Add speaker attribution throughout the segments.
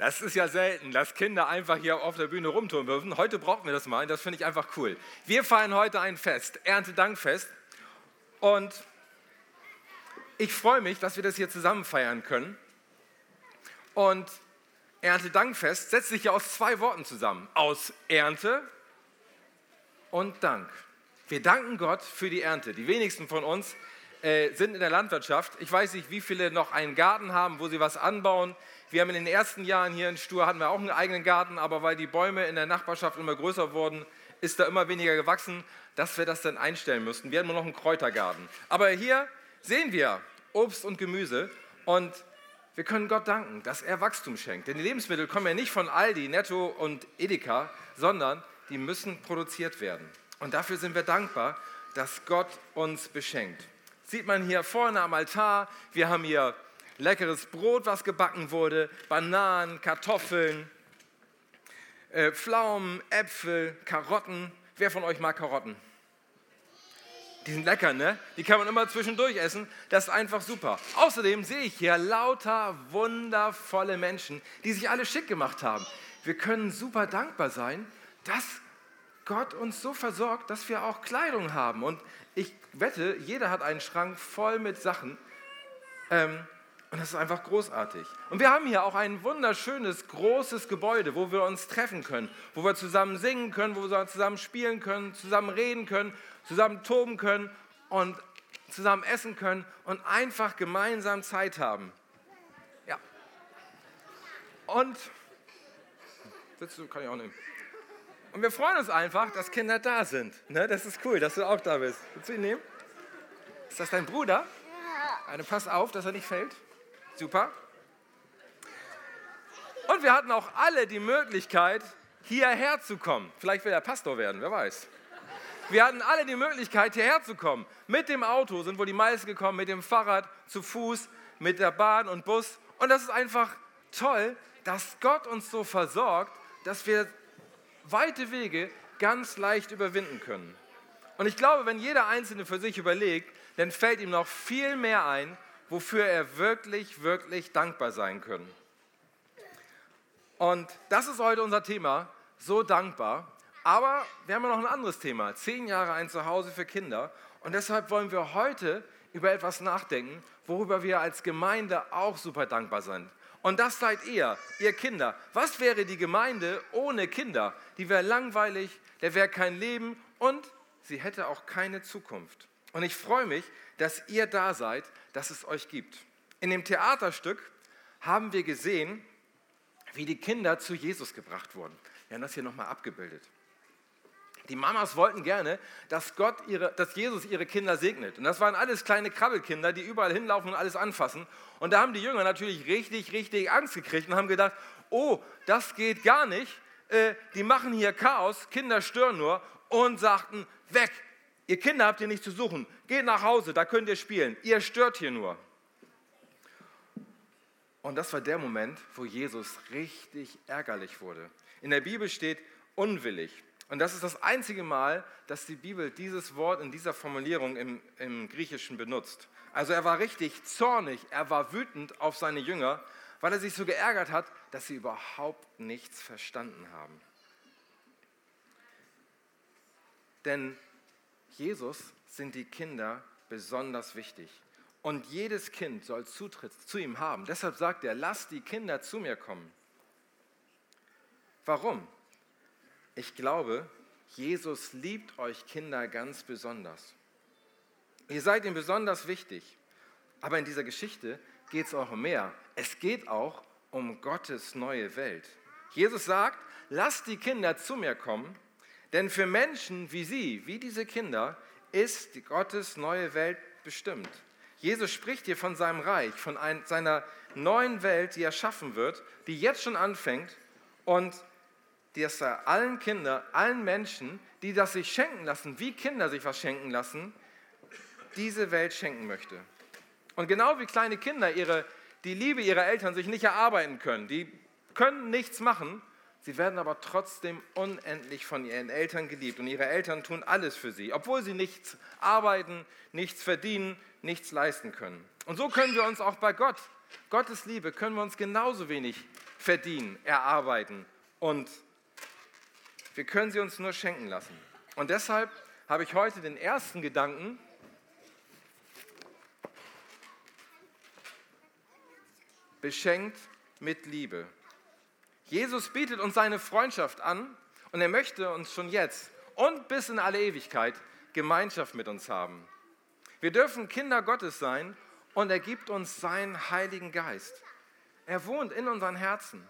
Speaker 1: Das ist ja selten, dass Kinder einfach hier auf der Bühne rumtun dürfen. Heute brauchen wir das mal und das finde ich einfach cool. Wir feiern heute ein Fest, Erntedankfest. Und ich freue mich, dass wir das hier zusammen feiern können. Und Erntedankfest setzt sich ja aus zwei Worten zusammen. Aus Ernte und Dank. Wir danken Gott für die Ernte. Die wenigsten von uns äh, sind in der Landwirtschaft. Ich weiß nicht, wie viele noch einen Garten haben, wo sie was anbauen. Wir haben in den ersten Jahren hier in Stur hatten wir auch einen eigenen Garten, aber weil die Bäume in der Nachbarschaft immer größer wurden, ist da immer weniger gewachsen, dass wir das dann einstellen mussten. Wir hatten nur noch einen Kräutergarten. Aber hier sehen wir Obst und Gemüse und wir können Gott danken, dass er Wachstum schenkt. Denn die Lebensmittel kommen ja nicht von Aldi, Netto und Edeka, sondern die müssen produziert werden. Und dafür sind wir dankbar, dass Gott uns beschenkt. Sieht man hier vorne am Altar, wir haben hier leckeres Brot, was gebacken wurde, Bananen, Kartoffeln, äh, Pflaumen, Äpfel, Karotten. Wer von euch mag Karotten? Die sind lecker, ne? Die kann man immer zwischendurch essen. Das ist einfach super. Außerdem sehe ich hier lauter wundervolle Menschen, die sich alle schick gemacht haben. Wir können super dankbar sein, dass Gott uns so versorgt, dass wir auch Kleidung haben. Und ich wette, jeder hat einen Schrank voll mit Sachen. Ähm, und das ist einfach großartig. Und wir haben hier auch ein wunderschönes, großes Gebäude, wo wir uns treffen können, wo wir zusammen singen können, wo wir zusammen spielen können, zusammen reden können, zusammen toben können und zusammen essen können und einfach gemeinsam Zeit haben. Ja. Und, sitzt du, kann ich auch nehmen. Und wir freuen uns einfach, dass Kinder da sind. Ne? Das ist cool, dass du auch da bist. Willst du ihn nehmen? Ist das dein Bruder? Ja. Eine, pass auf, dass er nicht fällt. Super. Und wir hatten auch alle die Möglichkeit, hierher zu kommen. Vielleicht will er Pastor werden, wer weiß. Wir hatten alle die Möglichkeit, hierher zu kommen. Mit dem Auto sind wohl die meisten gekommen, mit dem Fahrrad, zu Fuß, mit der Bahn und Bus. Und das ist einfach toll, dass Gott uns so versorgt, dass wir weite Wege ganz leicht überwinden können. Und ich glaube, wenn jeder Einzelne für sich überlegt, dann fällt ihm noch viel mehr ein, wofür er wirklich, wirklich dankbar sein können. Und das ist heute unser Thema, so dankbar. Aber wir haben ja noch ein anderes Thema, zehn Jahre ein Zuhause für Kinder. Und deshalb wollen wir heute über etwas nachdenken, worüber wir als Gemeinde auch super dankbar sind. Und das seid ihr, ihr Kinder. Was wäre die Gemeinde ohne Kinder? Die wäre langweilig, der wäre kein Leben und sie hätte auch keine Zukunft. Und ich freue mich, dass ihr da seid, dass es euch gibt. In dem Theaterstück haben wir gesehen, wie die Kinder zu Jesus gebracht wurden. Wir haben das hier nochmal abgebildet. Die Mamas wollten gerne, dass, Gott ihre, dass Jesus ihre Kinder segnet. Und das waren alles kleine Krabbelkinder, die überall hinlaufen und alles anfassen. Und da haben die Jünger natürlich richtig, richtig Angst gekriegt und haben gedacht, oh, das geht gar nicht. Äh, die machen hier Chaos, Kinder stören nur und sagten, weg, Ihr Kinder habt ihr nicht zu suchen. Geht nach Hause, da könnt ihr spielen. Ihr stört hier nur. Und das war der Moment, wo Jesus richtig ärgerlich wurde. In der Bibel steht unwillig. Und das ist das einzige Mal, dass die Bibel dieses Wort in dieser Formulierung im, im Griechischen benutzt. Also er war richtig zornig, er war wütend auf seine Jünger, weil er sich so geärgert hat, dass sie überhaupt nichts verstanden haben. Denn Jesus sind die Kinder besonders wichtig. Und jedes Kind soll Zutritt zu ihm haben. Deshalb sagt er, lasst die Kinder zu mir kommen. Warum? Ich glaube, Jesus liebt euch Kinder ganz besonders. Ihr seid ihm besonders wichtig. Aber in dieser Geschichte geht es auch um mehr. Es geht auch um Gottes neue Welt. Jesus sagt, lasst die Kinder zu mir kommen denn für Menschen wie Sie, wie diese Kinder, ist Gottes neue Welt bestimmt. Jesus spricht hier von seinem Reich, von ein, seiner neuen Welt, die er schaffen wird, die jetzt schon anfängt und die es allen Kindern, allen Menschen, die das sich schenken lassen, wie Kinder sich was schenken lassen, diese Welt schenken möchte. Und genau wie kleine Kinder ihre, die Liebe ihrer Eltern sich nicht erarbeiten können, die können nichts machen, Sie werden aber trotzdem unendlich von ihren Eltern geliebt und ihre Eltern tun alles für sie, obwohl sie nichts arbeiten, nichts verdienen, nichts leisten können. Und so können wir uns auch bei Gott, Gottes Liebe, können wir uns genauso wenig verdienen, erarbeiten und wir können sie uns nur schenken lassen. Und deshalb habe ich heute den ersten Gedanken, beschenkt mit Liebe. Jesus bietet uns seine Freundschaft an und er möchte uns schon jetzt und bis in alle Ewigkeit Gemeinschaft mit uns haben. Wir dürfen Kinder Gottes sein und er gibt uns seinen Heiligen Geist. Er wohnt in unseren Herzen.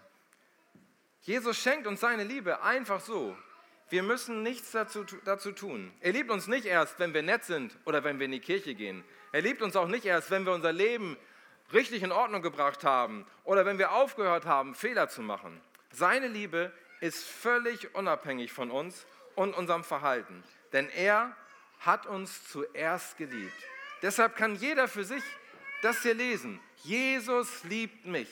Speaker 1: Jesus schenkt uns seine Liebe einfach so. Wir müssen nichts dazu, dazu tun. Er liebt uns nicht erst, wenn wir nett sind oder wenn wir in die Kirche gehen. Er liebt uns auch nicht erst, wenn wir unser Leben richtig in Ordnung gebracht haben oder wenn wir aufgehört haben, Fehler zu machen. Seine Liebe ist völlig unabhängig von uns und unserem Verhalten, denn er hat uns zuerst geliebt. Deshalb kann jeder für sich das hier lesen. Jesus liebt mich.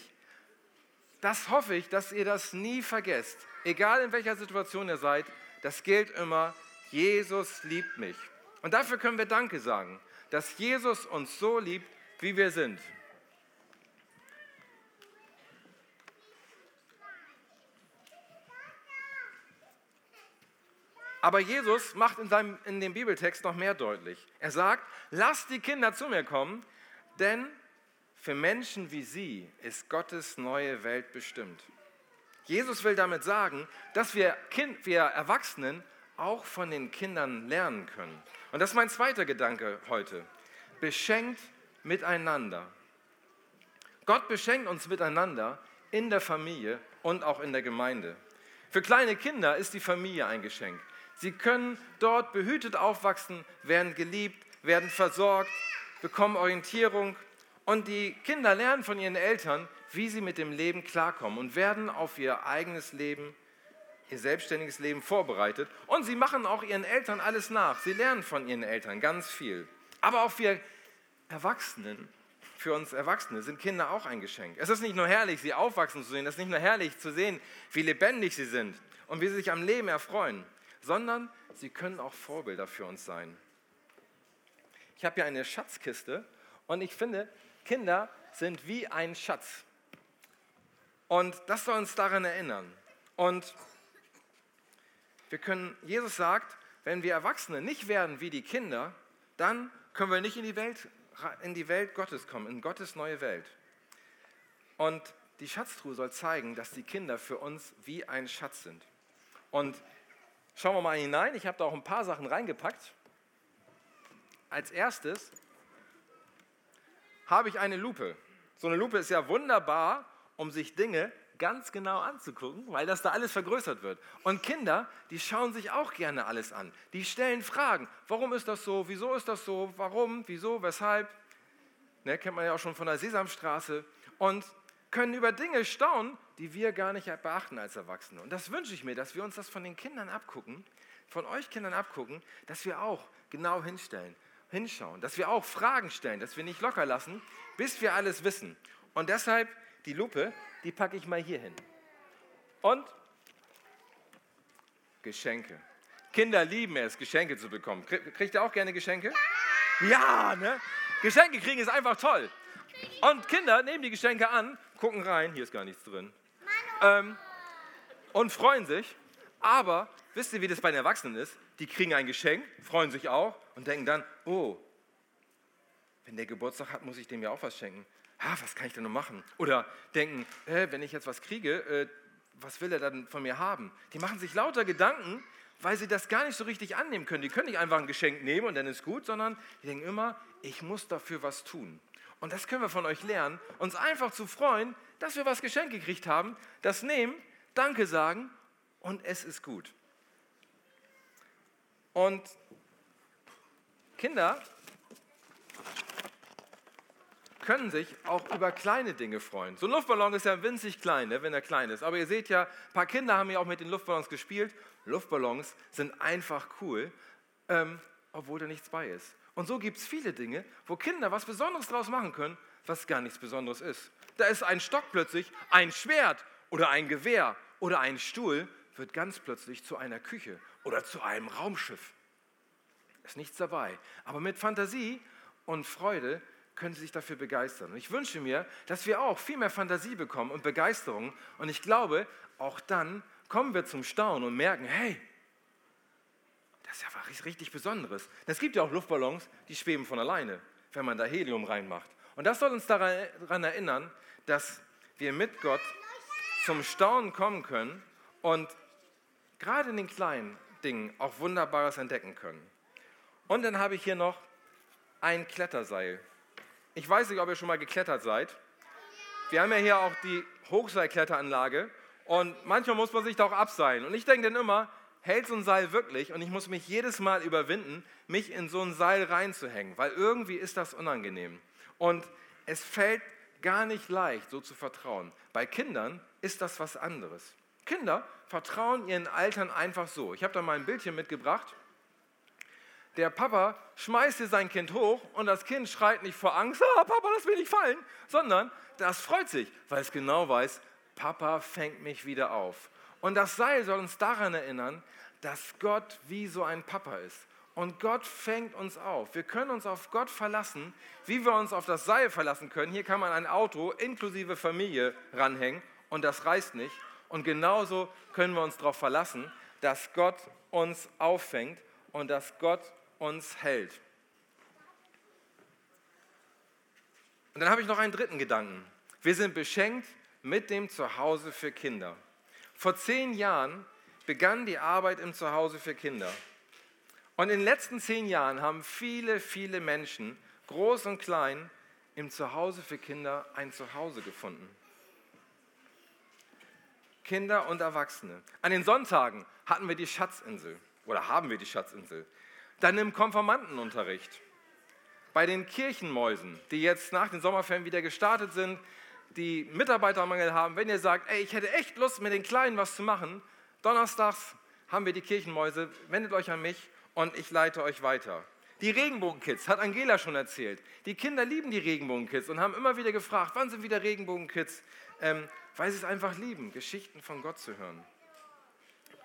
Speaker 1: Das hoffe ich, dass ihr das nie vergesst. Egal in welcher Situation ihr seid, das gilt immer, Jesus liebt mich. Und dafür können wir Danke sagen, dass Jesus uns so liebt, wie wir sind. Aber Jesus macht in, seinem, in dem Bibeltext noch mehr deutlich. Er sagt, lasst die Kinder zu mir kommen, denn für Menschen wie sie ist Gottes neue Welt bestimmt. Jesus will damit sagen, dass wir, kind, wir Erwachsenen auch von den Kindern lernen können. Und das ist mein zweiter Gedanke heute. Beschenkt miteinander. Gott beschenkt uns miteinander in der Familie und auch in der Gemeinde. Für kleine Kinder ist die Familie ein Geschenk. Sie können dort behütet aufwachsen, werden geliebt, werden versorgt, bekommen Orientierung und die Kinder lernen von ihren Eltern, wie sie mit dem Leben klarkommen und werden auf ihr eigenes Leben, ihr selbstständiges Leben vorbereitet. Und sie machen auch ihren Eltern alles nach. Sie lernen von ihren Eltern ganz viel. Aber auch wir Erwachsenen, für uns Erwachsene sind Kinder auch ein Geschenk. Es ist nicht nur herrlich, sie aufwachsen zu sehen, es ist nicht nur herrlich zu sehen, wie lebendig sie sind und wie sie sich am Leben erfreuen sondern sie können auch Vorbilder für uns sein. Ich habe hier eine Schatzkiste und ich finde, Kinder sind wie ein Schatz. Und das soll uns daran erinnern. Und wir können, Jesus sagt, wenn wir Erwachsene nicht werden wie die Kinder, dann können wir nicht in die Welt, in die Welt Gottes kommen, in Gottes neue Welt. Und die Schatztruhe soll zeigen, dass die Kinder für uns wie ein Schatz sind. Und Schauen wir mal hinein. Ich habe da auch ein paar Sachen reingepackt. Als erstes habe ich eine Lupe. So eine Lupe ist ja wunderbar, um sich Dinge ganz genau anzugucken, weil das da alles vergrößert wird. Und Kinder, die schauen sich auch gerne alles an. Die stellen Fragen. Warum ist das so? Wieso ist das so? Warum? Wieso? Weshalb? Ne, kennt man ja auch schon von der Sesamstraße. Und können über Dinge staunen, die wir gar nicht beachten als Erwachsene. Und das wünsche ich mir, dass wir uns das von den Kindern abgucken, von euch Kindern abgucken, dass wir auch genau hinstellen, hinschauen, dass wir auch Fragen stellen, dass wir nicht locker lassen, bis wir alles wissen. Und deshalb die Lupe, die packe ich mal hier hin. Und Geschenke. Kinder lieben es, Geschenke zu bekommen. Kriegt ihr auch gerne Geschenke? Ja, ne? Geschenke kriegen ist einfach toll. Und Kinder nehmen die Geschenke an, gucken rein, hier ist gar nichts drin, ähm, und freuen sich. Aber wisst ihr, wie das bei den Erwachsenen ist? Die kriegen ein Geschenk, freuen sich auch und denken dann, oh, wenn der Geburtstag hat, muss ich dem ja auch was schenken. Ha, was kann ich denn noch machen? Oder denken, äh, wenn ich jetzt was kriege, äh, was will er dann von mir haben? Die machen sich lauter Gedanken, weil sie das gar nicht so richtig annehmen können. Die können nicht einfach ein Geschenk nehmen und dann ist gut, sondern die denken immer, ich muss dafür was tun. Und das können wir von euch lernen, uns einfach zu freuen, dass wir was geschenkt gekriegt haben, das nehmen, Danke sagen und es ist gut. Und Kinder können sich auch über kleine Dinge freuen. So ein Luftballon ist ja winzig klein, ne, wenn er klein ist. Aber ihr seht ja, ein paar Kinder haben ja auch mit den Luftballons gespielt. Luftballons sind einfach cool, ähm, obwohl da nichts bei ist. Und so gibt es viele Dinge, wo Kinder was Besonderes draus machen können, was gar nichts Besonderes ist. Da ist ein Stock plötzlich, ein Schwert oder ein Gewehr oder ein Stuhl wird ganz plötzlich zu einer Küche oder zu einem Raumschiff. Ist nichts dabei. Aber mit Fantasie und Freude können sie sich dafür begeistern. Und ich wünsche mir, dass wir auch viel mehr Fantasie bekommen und Begeisterung. Und ich glaube, auch dann kommen wir zum Staunen und merken, hey, das ist ja was richtig Besonderes. Es gibt ja auch Luftballons, die schweben von alleine, wenn man da Helium reinmacht. Und das soll uns daran erinnern, dass wir mit Gott zum Staunen kommen können und gerade in den kleinen Dingen auch Wunderbares entdecken können. Und dann habe ich hier noch ein Kletterseil. Ich weiß nicht, ob ihr schon mal geklettert seid. Wir haben ja hier auch die Hochseilkletteranlage und manchmal muss man sich da auch abseilen. Und ich denke dann immer, hält so ein Seil wirklich? Und ich muss mich jedes Mal überwinden, mich in so ein Seil reinzuhängen, weil irgendwie ist das unangenehm. Und es fällt gar nicht leicht, so zu vertrauen. Bei Kindern ist das was anderes. Kinder vertrauen ihren Eltern einfach so. Ich habe da mal ein Bildchen mitgebracht. Der Papa schmeißt hier sein Kind hoch und das Kind schreit nicht vor Angst, oh, Papa, lass mich nicht fallen, sondern das freut sich, weil es genau weiß, Papa fängt mich wieder auf. Und das Seil soll uns daran erinnern, dass Gott wie so ein Papa ist. Und Gott fängt uns auf. Wir können uns auf Gott verlassen, wie wir uns auf das Seil verlassen können. Hier kann man ein Auto inklusive Familie ranhängen und das reißt nicht. Und genauso können wir uns darauf verlassen, dass Gott uns auffängt und dass Gott uns hält. Und dann habe ich noch einen dritten Gedanken. Wir sind beschenkt mit dem Zuhause für Kinder. Vor zehn Jahren begann die Arbeit im Zuhause für Kinder. Und in den letzten zehn Jahren haben viele, viele Menschen, groß und klein, im Zuhause für Kinder ein Zuhause gefunden. Kinder und Erwachsene. An den Sonntagen hatten wir die Schatzinsel oder haben wir die Schatzinsel. Dann im Konformantenunterricht. Bei den Kirchenmäusen, die jetzt nach den Sommerferien wieder gestartet sind, die Mitarbeitermangel haben, wenn ihr sagt, ey, ich hätte echt Lust, mit den Kleinen was zu machen, donnerstags haben wir die Kirchenmäuse, wendet euch an mich und ich leite euch weiter. Die Regenbogenkids, hat Angela schon erzählt. Die Kinder lieben die Regenbogenkids und haben immer wieder gefragt, wann sind wieder Regenbogenkids? Ähm, weil sie es einfach lieben, Geschichten von Gott zu hören.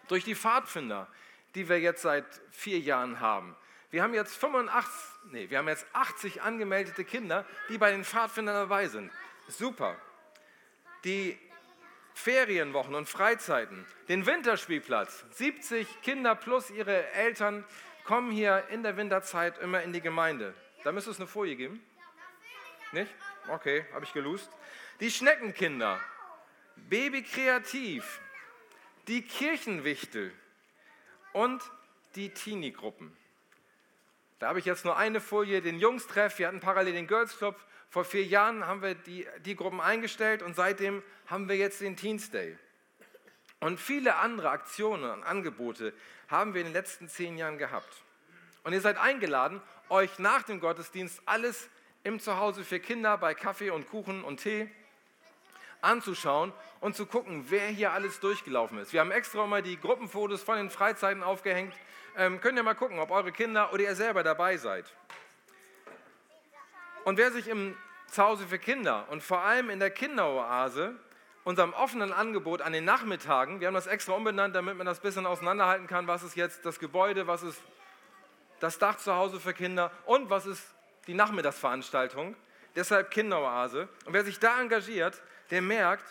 Speaker 1: Durch die Pfadfinder, die wir jetzt seit vier Jahren haben. Wir haben jetzt 85, nee, wir haben jetzt 80 angemeldete Kinder, die bei den Pfadfindern dabei sind. Super. Die Ferienwochen und Freizeiten, den Winterspielplatz. 70 Kinder plus ihre Eltern kommen hier in der Winterzeit immer in die Gemeinde. Da müsste es eine Folie geben. Nicht? Okay, habe ich gelust. Die Schneckenkinder, Baby Kreativ, die Kirchenwichtel und die Teenie-Gruppen. Da habe ich jetzt nur eine Folie, den Jungs-Treff. Wir hatten parallel den Girls Club. Vor vier Jahren haben wir die, die Gruppen eingestellt und seitdem haben wir jetzt den Teens Day. Und viele andere Aktionen und Angebote haben wir in den letzten zehn Jahren gehabt. Und ihr seid eingeladen, euch nach dem Gottesdienst alles im Zuhause für Kinder bei Kaffee und Kuchen und Tee anzuschauen und zu gucken, wer hier alles durchgelaufen ist. Wir haben extra mal die Gruppenfotos von den Freizeiten aufgehängt. Ähm, könnt ihr mal gucken, ob eure Kinder oder ihr selber dabei seid. Und wer sich im Zuhause für Kinder und vor allem in der Kinderoase, unserem offenen Angebot an den Nachmittagen, wir haben das extra umbenannt, damit man das ein bisschen auseinanderhalten kann, was ist jetzt das Gebäude, was ist das Dach zu Hause für Kinder und was ist die Nachmittagsveranstaltung. Deshalb Kinderoase. Und wer sich da engagiert, der merkt,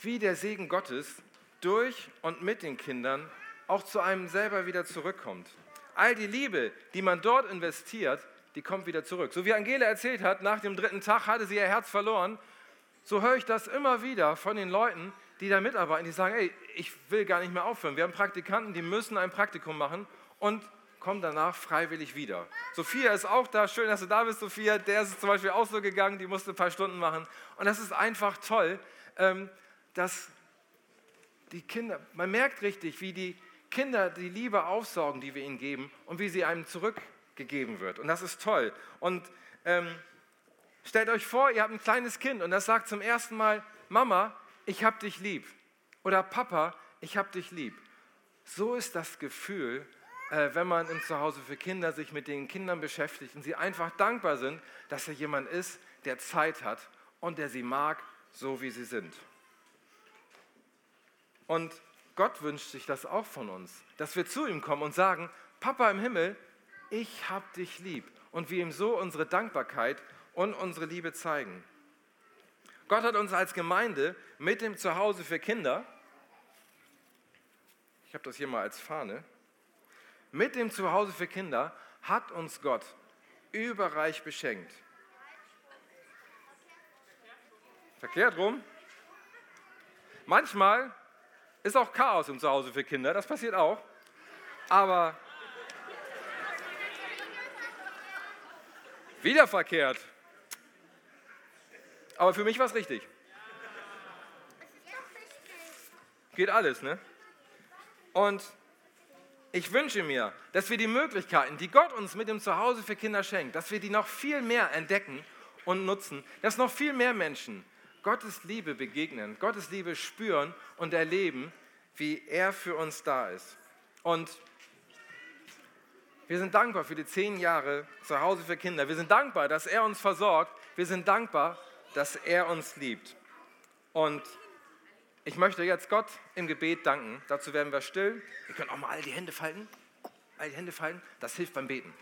Speaker 1: wie der Segen Gottes durch und mit den Kindern auch zu einem selber wieder zurückkommt. All die Liebe, die man dort investiert, die kommt wieder zurück. So wie Angela erzählt hat, nach dem dritten Tag hatte sie ihr Herz verloren. So höre ich das immer wieder von den Leuten, die da mitarbeiten, die sagen, ey, ich will gar nicht mehr aufhören. Wir haben Praktikanten, die müssen ein Praktikum machen und kommen danach freiwillig wieder. Sophia ist auch da. Schön, dass du da bist, Sophia. Der ist zum Beispiel auch so gegangen, die musste ein paar Stunden machen. Und das ist einfach toll, ähm, dass die Kinder, man merkt richtig, wie die Kinder die Liebe aufsaugen, die wir ihnen geben und wie sie einem zurückgegeben wird. Und das ist toll. Und ähm, stellt euch vor, ihr habt ein kleines Kind und das sagt zum ersten Mal, Mama, ich hab dich lieb. Oder Papa, ich hab dich lieb. So ist das Gefühl, wenn man im Zuhause für Kinder sich mit den Kindern beschäftigt und sie einfach dankbar sind, dass da jemand ist, der Zeit hat und der sie mag, so wie sie sind. Und Gott wünscht sich das auch von uns, dass wir zu ihm kommen und sagen, Papa im Himmel, ich hab dich lieb. Und wir ihm so unsere Dankbarkeit und unsere Liebe zeigen. Gott hat uns als Gemeinde mit dem Zuhause für Kinder, ich habe das hier mal als Fahne, mit dem Zuhause für Kinder hat uns Gott überreich beschenkt. Verkehrt rum. Manchmal ist auch Chaos im Zuhause für Kinder, das passiert auch. Aber wieder verkehrt. Aber für mich war es richtig. Geht alles, ne? Und ich wünsche mir, dass wir die Möglichkeiten, die Gott uns mit dem Zuhause für Kinder schenkt, dass wir die noch viel mehr entdecken und nutzen, dass noch viel mehr Menschen Gottes Liebe begegnen, Gottes Liebe spüren und erleben, wie er für uns da ist. Und wir sind dankbar für die zehn Jahre Zuhause für Kinder. Wir sind dankbar, dass er uns versorgt. Wir sind dankbar, dass er uns liebt. Und ich möchte jetzt Gott im Gebet danken. Dazu werden wir still. Ihr könnt auch mal all die Hände falten. All die Hände falten. Das hilft beim Beten.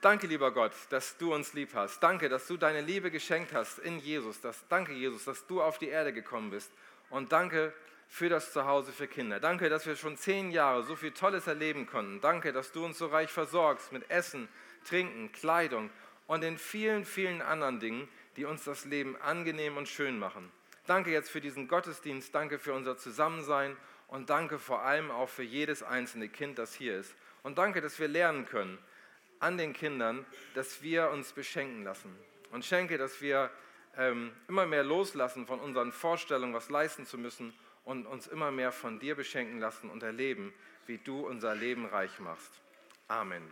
Speaker 1: Danke, lieber Gott, dass du uns lieb hast. Danke, dass du deine Liebe geschenkt hast in Jesus. Das, danke, Jesus, dass du auf die Erde gekommen bist. Und danke für das Zuhause für Kinder. Danke, dass wir schon zehn Jahre so viel Tolles erleben konnten. Danke, dass du uns so reich versorgst mit Essen, Trinken, Kleidung und den vielen, vielen anderen Dingen, die uns das Leben angenehm und schön machen. Danke jetzt für diesen Gottesdienst, danke für unser Zusammensein und danke vor allem auch für jedes einzelne Kind, das hier ist. Und danke, dass wir lernen können an den Kindern, dass wir uns beschenken lassen. Und schenke, dass wir ähm, immer mehr loslassen von unseren Vorstellungen, was leisten zu müssen und uns immer mehr von dir beschenken lassen und erleben, wie du unser Leben reich machst. Amen.